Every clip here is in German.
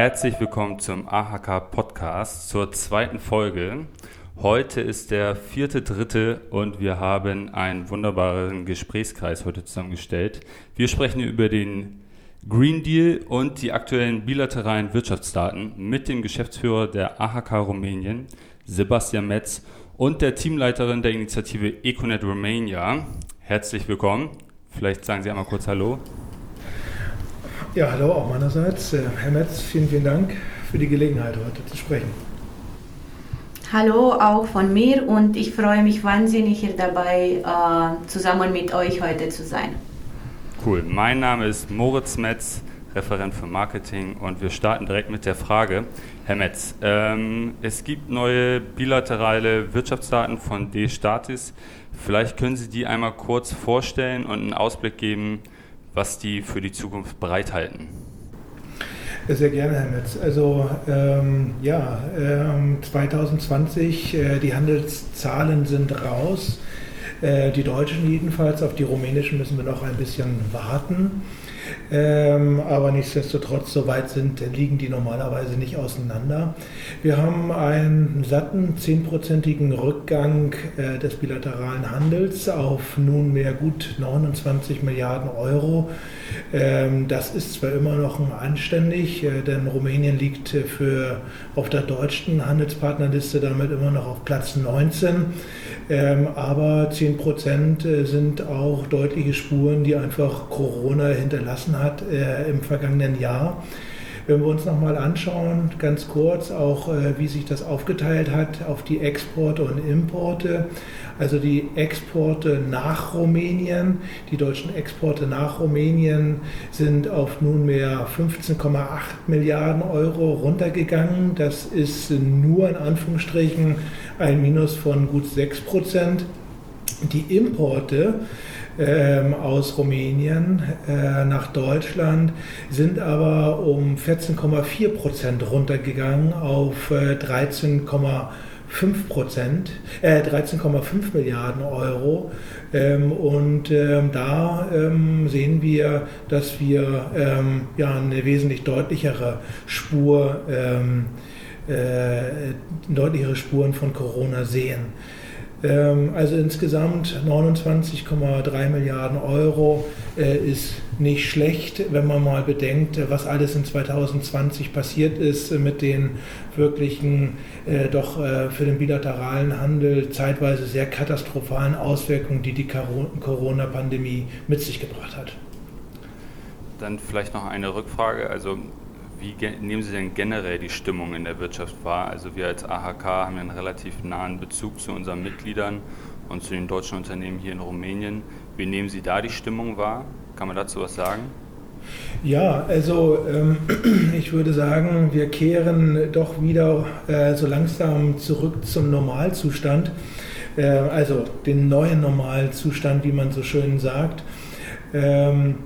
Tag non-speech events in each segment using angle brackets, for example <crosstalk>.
Herzlich willkommen zum AHK Podcast zur zweiten Folge. Heute ist der vierte, dritte und wir haben einen wunderbaren Gesprächskreis heute zusammengestellt. Wir sprechen über den Green Deal und die aktuellen bilateralen Wirtschaftsdaten mit dem Geschäftsführer der AHK Rumänien, Sebastian Metz, und der Teamleiterin der Initiative Econet Romania. Herzlich willkommen. Vielleicht sagen Sie einmal kurz Hallo. Ja, hallo auch meinerseits. Äh, Herr Metz, vielen, vielen Dank für die Gelegenheit, heute zu sprechen. Hallo auch von mir und ich freue mich wahnsinnig hier dabei, äh, zusammen mit euch heute zu sein. Cool. Mein Name ist Moritz Metz, Referent für Marketing und wir starten direkt mit der Frage. Herr Metz, ähm, es gibt neue bilaterale Wirtschaftsdaten von D-Statis. Vielleicht können Sie die einmal kurz vorstellen und einen Ausblick geben, was die für die Zukunft bereithalten. Sehr gerne, Herr Metz. Also ähm, ja, ähm, 2020, äh, die Handelszahlen sind raus. Äh, die deutschen jedenfalls, auf die rumänischen müssen wir noch ein bisschen warten. Ähm, aber nichtsdestotrotz, so weit sind, liegen die normalerweise nicht auseinander. Wir haben einen satten, zehnprozentigen Rückgang äh, des bilateralen Handels auf nunmehr gut 29 Milliarden Euro. Ähm, das ist zwar immer noch anständig, äh, denn Rumänien liegt für, auf der deutschen Handelspartnerliste damit immer noch auf Platz 19. Ähm, aber 10 Prozent äh, sind auch deutliche Spuren, die einfach Corona hinterlassen hat äh, im vergangenen Jahr. Wenn wir uns nochmal anschauen, ganz kurz auch, äh, wie sich das aufgeteilt hat auf die Exporte und Importe, also die Exporte nach Rumänien, die deutschen Exporte nach Rumänien sind auf nunmehr 15,8 Milliarden Euro runtergegangen. Das ist nur in Anführungsstrichen ein Minus von gut 6 Prozent. Die Importe ähm, aus Rumänien äh, nach Deutschland sind aber um 14,4 Prozent runtergegangen auf äh, 13,5 Prozent, äh, 13,5 Milliarden Euro. Ähm, und ähm, da ähm, sehen wir, dass wir ähm, ja eine wesentlich deutlichere Spur, ähm, äh, deutlichere Spuren von Corona sehen. Ähm, also insgesamt 29,3 Milliarden Euro äh, ist nicht schlecht, wenn man mal bedenkt, was alles in 2020 passiert ist mit den wirklichen, äh, doch äh, für den bilateralen Handel zeitweise sehr katastrophalen Auswirkungen, die die Corona-Pandemie mit sich gebracht hat. Dann vielleicht noch eine Rückfrage. Also wie nehmen Sie denn generell die Stimmung in der Wirtschaft wahr? Also wir als AHK haben einen relativ nahen Bezug zu unseren Mitgliedern und zu den deutschen Unternehmen hier in Rumänien. Wie nehmen Sie da die Stimmung wahr? Kann man dazu was sagen? Ja, also ähm, <clears throat> ich würde sagen, wir kehren doch wieder äh, so langsam zurück zum Normalzustand, äh, also den neuen Normalzustand, wie man so schön sagt. Ähm,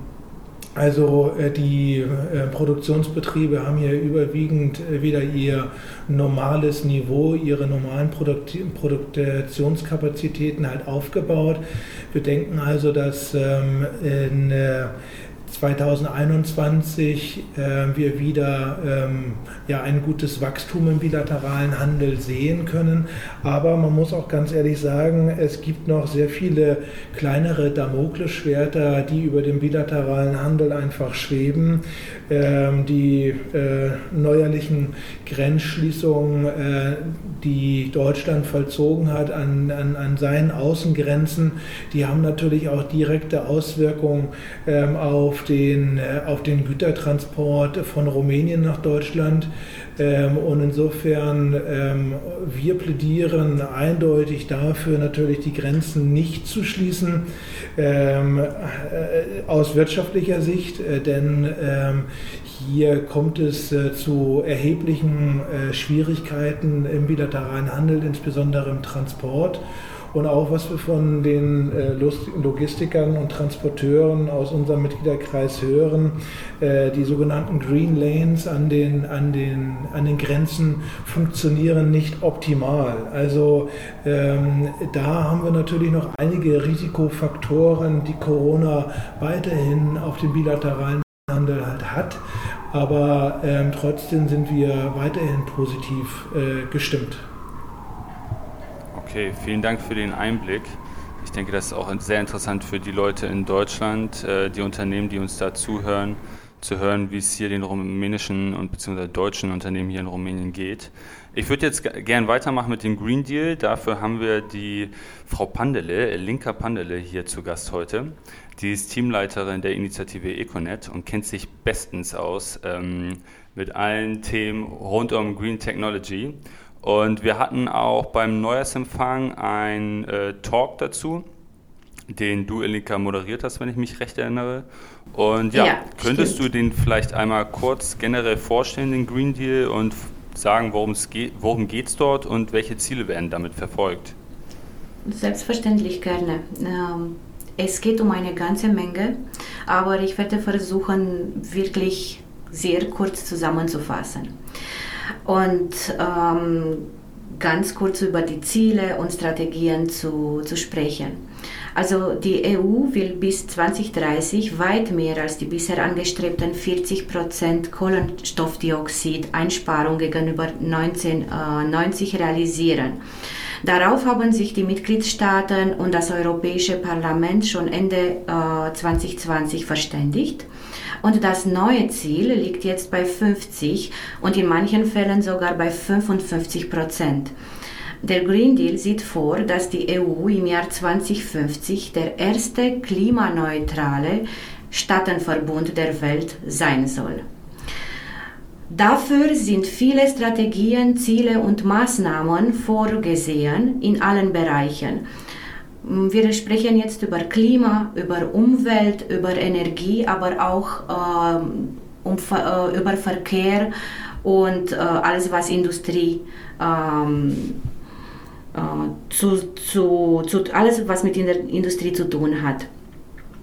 also äh, die äh, Produktionsbetriebe haben hier überwiegend äh, wieder ihr normales Niveau, ihre normalen Produktionskapazitäten halt aufgebaut. Wir denken also, dass ähm, in 2021 äh, wir wieder ähm, ja, ein gutes Wachstum im bilateralen Handel sehen können. Aber man muss auch ganz ehrlich sagen, es gibt noch sehr viele kleinere Damoklesschwerter, die über dem bilateralen Handel einfach schweben. Ähm, die äh, neuerlichen Grenzschließungen, äh, die Deutschland vollzogen hat an, an, an seinen Außengrenzen, die haben natürlich auch direkte Auswirkungen ähm, auf den, äh, auf den Gütertransport von Rumänien nach Deutschland. Ähm, und insofern, ähm, wir plädieren eindeutig dafür, natürlich die Grenzen nicht zu schließen, ähm, äh, aus wirtschaftlicher Sicht, äh, denn hier kommt es zu erheblichen Schwierigkeiten im bilateralen Handel, insbesondere im Transport und auch was wir von den äh, Logistikern und Transporteuren aus unserem Mitgliederkreis hören, äh, die sogenannten Green Lanes an den, an, den, an den Grenzen funktionieren nicht optimal. Also ähm, da haben wir natürlich noch einige Risikofaktoren, die Corona weiterhin auf dem bilateralen Handel halt hat. aber ähm, trotzdem sind wir weiterhin positiv äh, gestimmt. Okay, vielen Dank für den Einblick. Ich denke, das ist auch sehr interessant für die Leute in Deutschland, äh, die Unternehmen, die uns da zuhören, zu hören, wie es hier den rumänischen und beziehungsweise deutschen Unternehmen hier in Rumänien geht. Ich würde jetzt gern weitermachen mit dem Green Deal. Dafür haben wir die Frau Pandele, Linka Pandele, hier zu Gast heute. Die ist Teamleiterin der Initiative Econet und kennt sich bestens aus ähm, mit allen Themen rund um Green Technology. Und wir hatten auch beim Neujahrsempfang einen äh, Talk dazu, den du, Elinka, moderiert hast, wenn ich mich recht erinnere. Und ja, ja könntest stimmt. du den vielleicht einmal kurz generell vorstellen, den Green Deal, und sagen, worum es geht, worum geht es dort und welche Ziele werden damit verfolgt? Selbstverständlich gerne. Ähm, es geht um eine ganze Menge, aber ich werde versuchen, wirklich sehr kurz zusammenzufassen und ähm, ganz kurz über die Ziele und Strategien zu, zu sprechen. Also die EU will bis 2030 weit mehr als die bisher angestrebten 40 Prozent Kohlenstoffdioxid-Einsparung gegenüber 1990 realisieren. Darauf haben sich die Mitgliedstaaten und das Europäische Parlament schon Ende äh, 2020 verständigt. Und das neue Ziel liegt jetzt bei 50 und in manchen Fällen sogar bei 55 Prozent. Der Green Deal sieht vor, dass die EU im Jahr 2050 der erste klimaneutrale Staatenverbund der Welt sein soll. Dafür sind viele Strategien, Ziele und Maßnahmen vorgesehen in allen Bereichen. Wir sprechen jetzt über Klima, über Umwelt, über Energie, aber auch ähm, um, äh, über Verkehr und äh, alles, was Industrie ähm, äh, zu, zu, zu, alles, was mit der Industrie zu tun hat.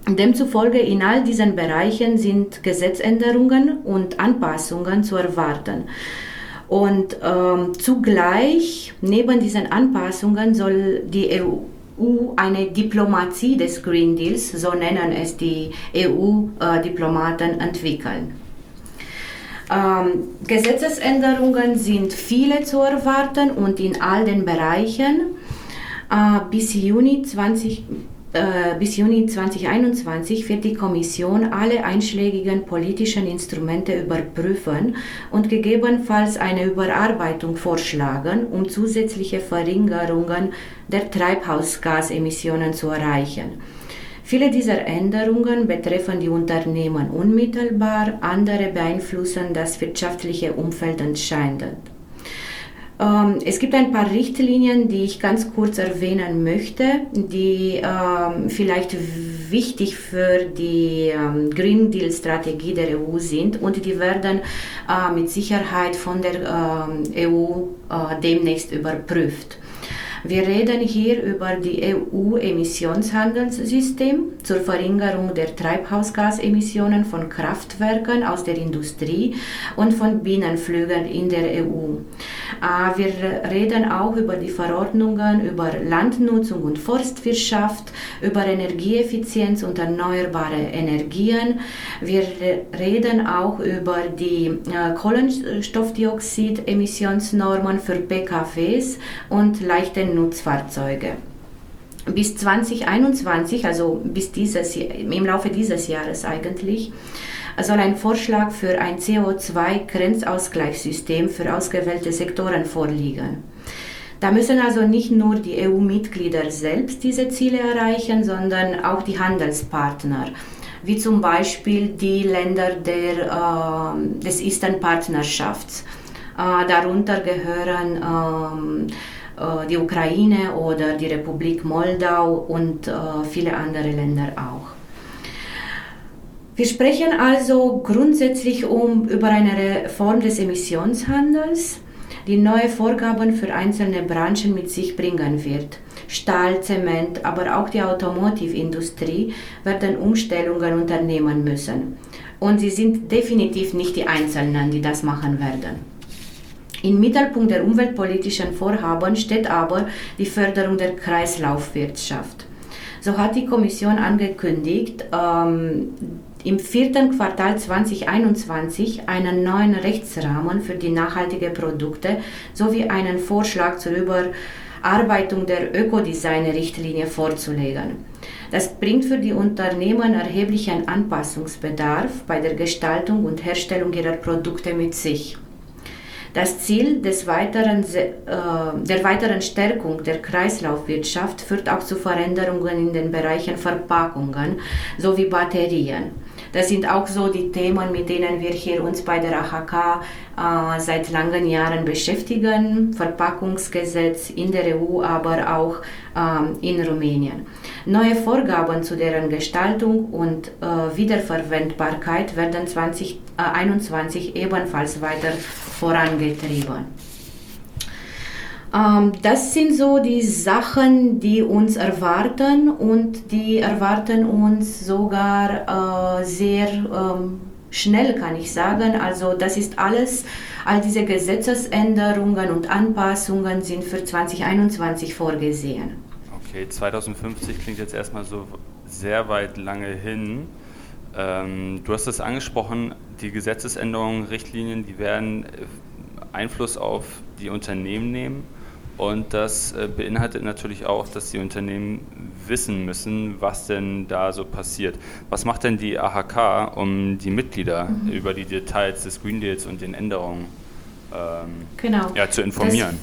Demzufolge in all diesen Bereichen sind Gesetzänderungen und Anpassungen zu erwarten. Und ähm, zugleich, neben diesen Anpassungen, soll die EU eine Diplomatie des Green Deals, so nennen es die EU-Diplomaten, entwickeln. Ähm, Gesetzesänderungen sind viele zu erwarten und in all den Bereichen. Äh, bis Juni 20, äh, bis Juni 2021 wird die Kommission alle einschlägigen politischen Instrumente überprüfen und gegebenenfalls eine Überarbeitung vorschlagen, um zusätzliche Verringerungen der Treibhausgasemissionen zu erreichen. Viele dieser Änderungen betreffen die Unternehmen unmittelbar, andere beeinflussen das wirtschaftliche Umfeld entscheidend. Ähm, es gibt ein paar Richtlinien, die ich ganz kurz erwähnen möchte, die ähm, vielleicht wichtig für die ähm, Green Deal Strategie der EU sind und die werden äh, mit Sicherheit von der EU äh, demnächst überprüft. Wir reden hier über die EU-Emissionshandelssystem zur Verringerung der Treibhausgasemissionen von Kraftwerken aus der Industrie und von Binnenflügen in der EU. Äh, wir reden auch über die Verordnungen über Landnutzung und Forstwirtschaft, über Energieeffizienz und erneuerbare Energien. Wir reden auch über die äh, Kohlenstoffdioxid-Emissionsnormen für PKWs und leichte Nutzfahrzeuge. Bis 2021, also bis dieses, im Laufe dieses Jahres eigentlich, soll ein Vorschlag für ein CO2-Grenzausgleichssystem für ausgewählte Sektoren vorliegen. Da müssen also nicht nur die EU-Mitglieder selbst diese Ziele erreichen, sondern auch die Handelspartner, wie zum Beispiel die Länder der, äh, des Eastern Partnerschafts. Äh, darunter gehören äh, die Ukraine oder die Republik Moldau und äh, viele andere Länder auch. Wir sprechen also grundsätzlich um, über eine Reform des Emissionshandels, die neue Vorgaben für einzelne Branchen mit sich bringen wird. Stahl, Zement, aber auch die Automotivindustrie werden Umstellungen unternehmen müssen. Und sie sind definitiv nicht die Einzelnen, die das machen werden. Im Mittelpunkt der umweltpolitischen Vorhaben steht aber die Förderung der Kreislaufwirtschaft. So hat die Kommission angekündigt, ähm, im vierten Quartal 2021 einen neuen Rechtsrahmen für die nachhaltigen Produkte sowie einen Vorschlag zur Überarbeitung der Ökodesign-Richtlinie vorzulegen. Das bringt für die Unternehmen erheblichen Anpassungsbedarf bei der Gestaltung und Herstellung ihrer Produkte mit sich. Das Ziel des weiteren, äh, der weiteren Stärkung der Kreislaufwirtschaft führt auch zu Veränderungen in den Bereichen Verpackungen sowie Batterien. Das sind auch so die Themen, mit denen wir hier uns bei der AHK äh, seit langen Jahren beschäftigen. Verpackungsgesetz in der EU, aber auch ähm, in Rumänien. Neue Vorgaben zu deren Gestaltung und äh, Wiederverwendbarkeit werden 2021 ebenfalls weiter vorangetrieben. Ähm, das sind so die Sachen, die uns erwarten und die erwarten uns sogar äh, sehr ähm, schnell, kann ich sagen. Also das ist alles, all diese Gesetzesänderungen und Anpassungen sind für 2021 vorgesehen. Okay, 2050 klingt jetzt erstmal so sehr weit lange hin. Ähm, du hast es angesprochen, die Gesetzesänderungen, Richtlinien, die werden Einfluss auf die Unternehmen nehmen. Und das äh, beinhaltet natürlich auch, dass die Unternehmen wissen müssen, was denn da so passiert. Was macht denn die AHK, um die Mitglieder mhm. über die Details des Green Deals und den Änderungen ähm, genau. ja, zu informieren?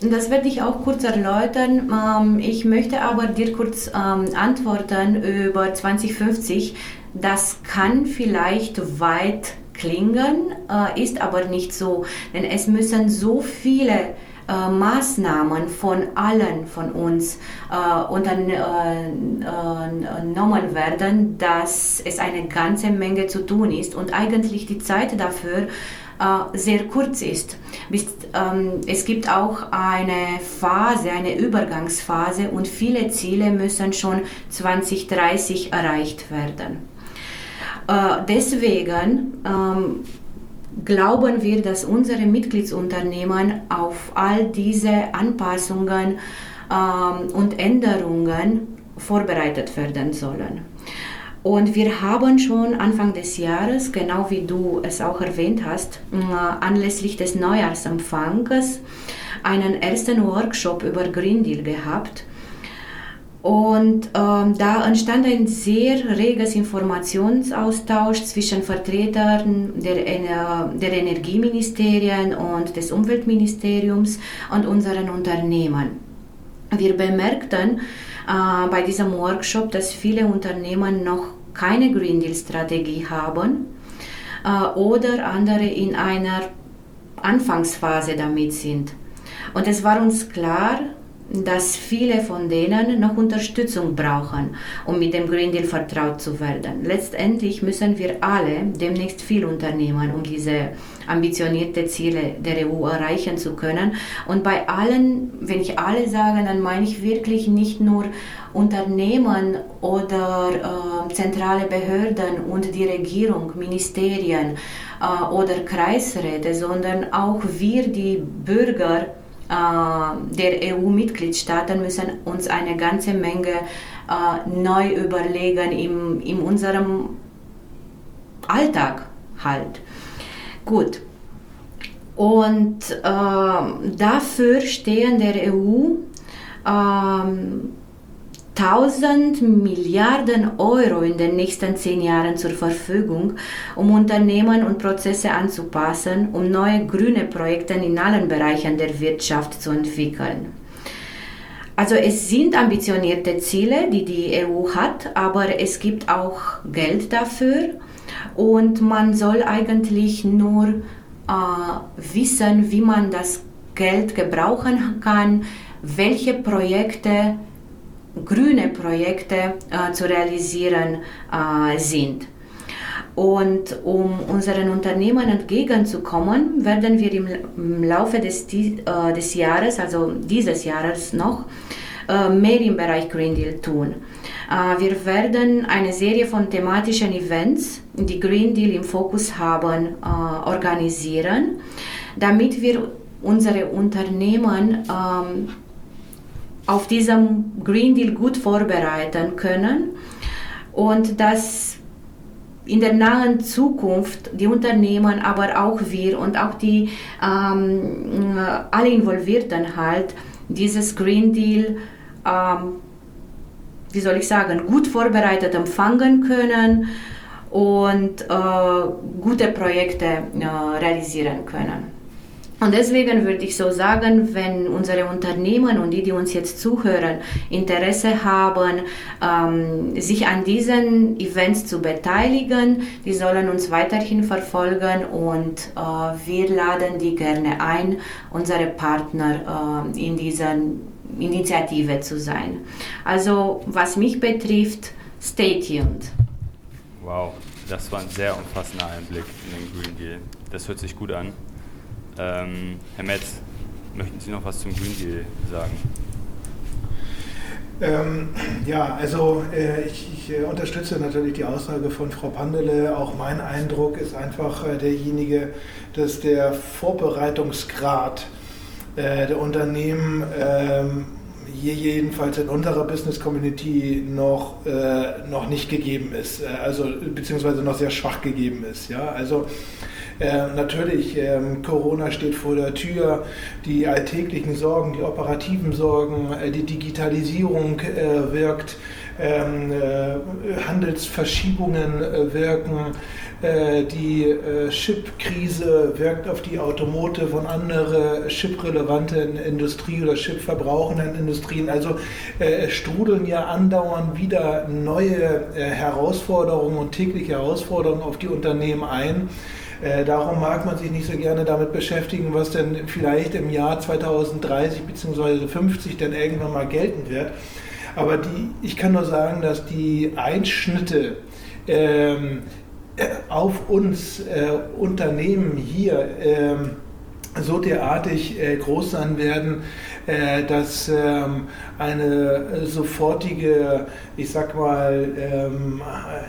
Das, das werde ich auch kurz erläutern. Ähm, ich möchte aber dir kurz ähm, antworten über 2050. Das kann vielleicht weit klingen, äh, ist aber nicht so, denn es müssen so viele äh, Maßnahmen von allen von uns äh, unternommen äh, werden, dass es eine ganze Menge zu tun ist und eigentlich die Zeit dafür äh, sehr kurz ist. Ähm, es gibt auch eine Phase, eine Übergangsphase und viele Ziele müssen schon 2030 erreicht werden. Äh, deswegen ähm, glauben wir, dass unsere Mitgliedsunternehmen auf all diese Anpassungen ähm, und Änderungen vorbereitet werden sollen. Und wir haben schon Anfang des Jahres, genau wie du es auch erwähnt hast, äh, anlässlich des Neujahrsempfanges einen ersten Workshop über Green Deal gehabt und ähm, da entstand ein sehr reges Informationsaustausch zwischen Vertretern der, der Energieministerien und des Umweltministeriums und unseren Unternehmen. Wir bemerkten äh, bei diesem Workshop, dass viele Unternehmen noch keine Green Deal-Strategie haben äh, oder andere in einer Anfangsphase damit sind. Und es war uns klar, dass viele von denen noch Unterstützung brauchen, um mit dem Green Deal vertraut zu werden. Letztendlich müssen wir alle demnächst viel unternehmen, um diese ambitionierte Ziele der EU erreichen zu können. Und bei allen, wenn ich alle sage, dann meine ich wirklich nicht nur Unternehmen oder äh, zentrale Behörden und die Regierung, Ministerien äh, oder Kreisräte, sondern auch wir, die Bürger, der EU-Mitgliedstaaten müssen uns eine ganze Menge äh, neu überlegen in, in unserem Alltag halt. Gut. Und äh, dafür stehen der EU ähm, 1000 Milliarden Euro in den nächsten zehn Jahren zur Verfügung, um Unternehmen und Prozesse anzupassen, um neue grüne Projekte in allen Bereichen der Wirtschaft zu entwickeln. Also es sind ambitionierte Ziele, die die EU hat, aber es gibt auch Geld dafür und man soll eigentlich nur äh, wissen, wie man das Geld gebrauchen kann, welche Projekte grüne Projekte äh, zu realisieren äh, sind. Und um unseren Unternehmen entgegenzukommen, werden wir im, Laufe des, äh, des Jahres, also dieses Jahres noch, äh, mehr im Bereich Green Deal tun. Äh, wir werden eine Serie von thematischen Events, die Green Deal im Fokus haben, organisieren, damit wir unsere Unternehmen ähm, auf diesem Green Deal gut vorbereiten können und dass in der nahen Zukunft die Unternehmen, aber auch wir und auch die ähm, alle Involvierten halt dieses Green Deal, ähm, wie soll ich sagen, gut vorbereitet empfangen können und äh, gute Projekte äh, realisieren können. Und deswegen würde ich so sagen, wenn unsere Unternehmen und die, die uns jetzt zuhören, Interesse haben, ähm, sich an diesen Events zu beteiligen, die sollen uns weiterhin verfolgen und äh, wir laden die gerne ein, unsere Partner äh, in dieser Initiative zu sein. Also was mich betrifft, stay tuned. Wow, das war ein sehr umfassender Einblick in den Green Deal. Das hört sich gut an. Ähm, Herr Metz, möchten Sie noch was zum Green Deal sagen? Ähm, ja, also äh, ich, ich äh, unterstütze natürlich die Aussage von Frau Pandele. Auch mein Eindruck ist einfach äh, derjenige, dass der Vorbereitungsgrad äh, der Unternehmen ähm, hier jedenfalls in unserer Business Community noch, äh, noch nicht gegeben ist, äh, also beziehungsweise noch sehr schwach gegeben ist. Ja? Also äh, natürlich, ähm, Corona steht vor der Tür, die alltäglichen Sorgen, die operativen Sorgen, äh, die Digitalisierung äh, wirkt, ähm, äh, Handelsverschiebungen äh, wirken, die Chip-Krise wirkt auf die Automotive und andere chip-relevanten Industrie- oder chip-verbrauchenden Industrien. Also äh, strudeln ja andauernd wieder neue äh, Herausforderungen und tägliche Herausforderungen auf die Unternehmen ein. Äh, darum mag man sich nicht so gerne damit beschäftigen, was denn vielleicht im Jahr 2030 bzw. 2050 dann irgendwann mal gelten wird. Aber die, ich kann nur sagen, dass die Einschnitte ähm, äh, auf uns äh, Unternehmen hier ähm, so derartig äh, groß sein werden, äh, dass ähm, eine sofortige, ich sag mal, ähm,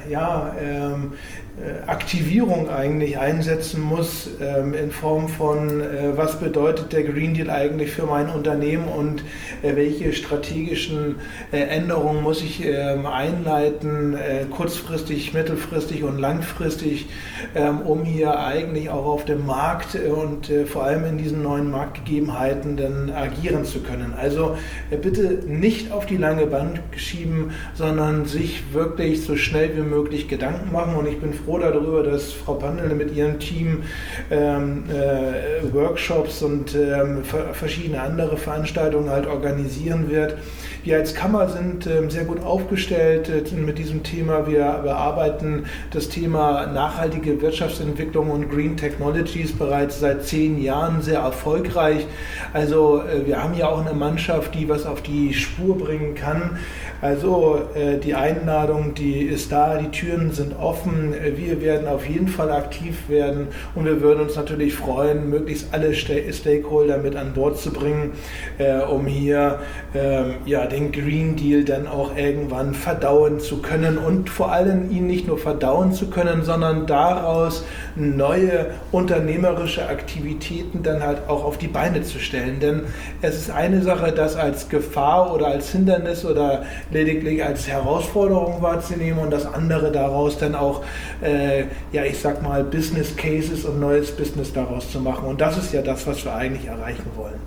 ja, ähm, äh, Aktivierung eigentlich einsetzen muss ähm, in Form von, äh, was bedeutet der Green Deal eigentlich für mein Unternehmen und äh, welche strategischen äh, Änderungen muss ich ähm, einleiten, äh, kurzfristig, mittelfristig und langfristig, ähm, um hier eigentlich auch auf dem Markt äh, und vor allem in diesen neuen Marktgegebenheiten dann agieren zu können. Also bitte nicht auf die lange Band schieben, sondern sich wirklich so schnell wie möglich Gedanken machen und ich bin froh darüber, dass Frau Pandel mit ihrem Team ähm, äh, Workshops und ähm, verschiedene andere Veranstaltungen halt organisieren wird. Wir als Kammer sind ähm, sehr gut aufgestellt äh, mit diesem Thema. Wir bearbeiten das Thema nachhaltige Wirtschaftsentwicklung und Green Technologies bereits seit zehn Jahren sehr erfolgreich. Also äh, wir haben ja auch eine Mannschaft, die was auf die Spur bringen kann. Also äh, die Einladung, die ist da, die Türen sind offen. Wir werden auf jeden Fall aktiv werden und wir würden uns natürlich freuen, möglichst alle Stakeholder mit an Bord zu bringen, äh, um hier ähm, ja, den Green Deal dann auch irgendwann verdauen zu können und vor allem ihn nicht nur verdauen zu können, sondern daraus neue unternehmerische Aktivitäten dann halt auch auf die Beine zu stellen. Denn es ist eine Sache, das als Gefahr oder als Hindernis oder lediglich als Herausforderung wahrzunehmen und das andere daraus dann auch, äh, ja, ich sag mal, Business Cases und neues Business daraus zu machen. Und das ist ja das, was wir eigentlich erreichen wollen.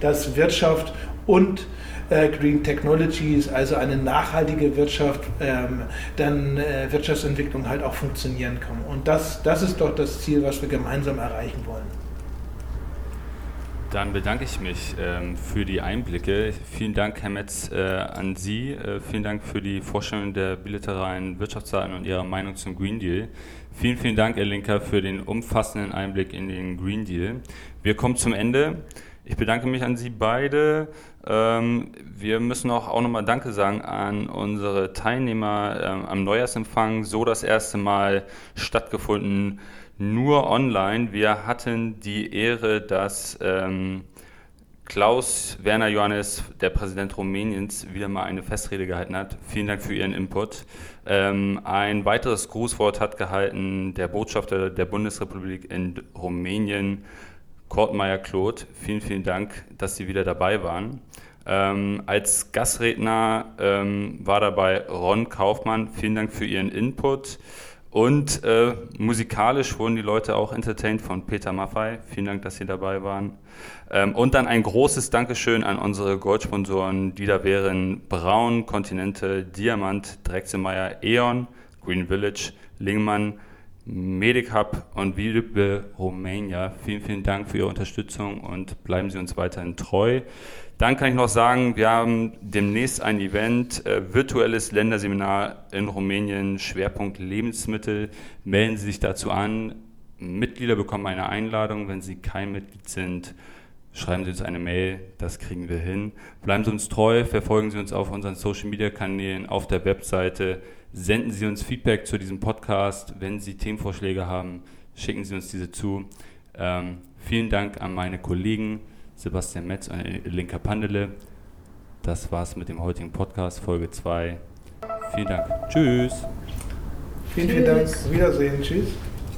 Dass Wirtschaft und äh, Green Technologies, also eine nachhaltige Wirtschaft, ähm, dann äh, Wirtschaftsentwicklung halt auch funktionieren kann. Und das, das ist doch das Ziel, was wir gemeinsam erreichen wollen. Dann bedanke ich mich ähm, für die Einblicke. Vielen Dank, Herr Metz, äh, an Sie. Äh, vielen Dank für die Vorstellung der bilateralen Wirtschaftsdaten und Ihrer Meinung zum Green Deal. Vielen, vielen Dank, Herr Linker, für den umfassenden Einblick in den Green Deal. Wir kommen zum Ende. Ich bedanke mich an Sie beide. Ähm, wir müssen auch, auch nochmal Danke sagen an unsere Teilnehmer ähm, am Neujahrsempfang. So das erste Mal stattgefunden nur online. Wir hatten die Ehre, dass ähm, Klaus Werner Johannes, der Präsident Rumäniens, wieder mal eine Festrede gehalten hat. Vielen Dank für Ihren Input. Ähm, ein weiteres Grußwort hat gehalten der Botschafter der Bundesrepublik in Rumänien, Kurt Meyer-Kloth. Vielen, vielen Dank, dass Sie wieder dabei waren. Ähm, als Gastredner ähm, war dabei Ron Kaufmann. Vielen Dank für Ihren Input. Und äh, musikalisch wurden die Leute auch entertained von Peter Maffei. Vielen Dank, dass Sie dabei waren. Ähm, und dann ein großes Dankeschön an unsere Goldsponsoren, die da wären Braun, Kontinente, Diamant, Drechselmeier, E.ON, Green Village, Lingmann, Medic Hub und Vibe Romania. Vielen, vielen Dank für Ihre Unterstützung und bleiben Sie uns weiterhin treu. Dann kann ich noch sagen, wir haben demnächst ein Event, äh, virtuelles Länderseminar in Rumänien, Schwerpunkt Lebensmittel. Melden Sie sich dazu an. Mitglieder bekommen eine Einladung. Wenn Sie kein Mitglied sind, schreiben Sie uns eine Mail. Das kriegen wir hin. Bleiben Sie uns treu, verfolgen Sie uns auf unseren Social Media Kanälen, auf der Webseite. Senden Sie uns Feedback zu diesem Podcast. Wenn Sie Themenvorschläge haben, schicken Sie uns diese zu. Ähm, vielen Dank an meine Kollegen. Sebastian Metz und Linka Pandele. Das war's mit dem heutigen Podcast, Folge 2. Vielen Dank. Tschüss. Vielen, vielen Dank. Wiedersehen. Tschüss.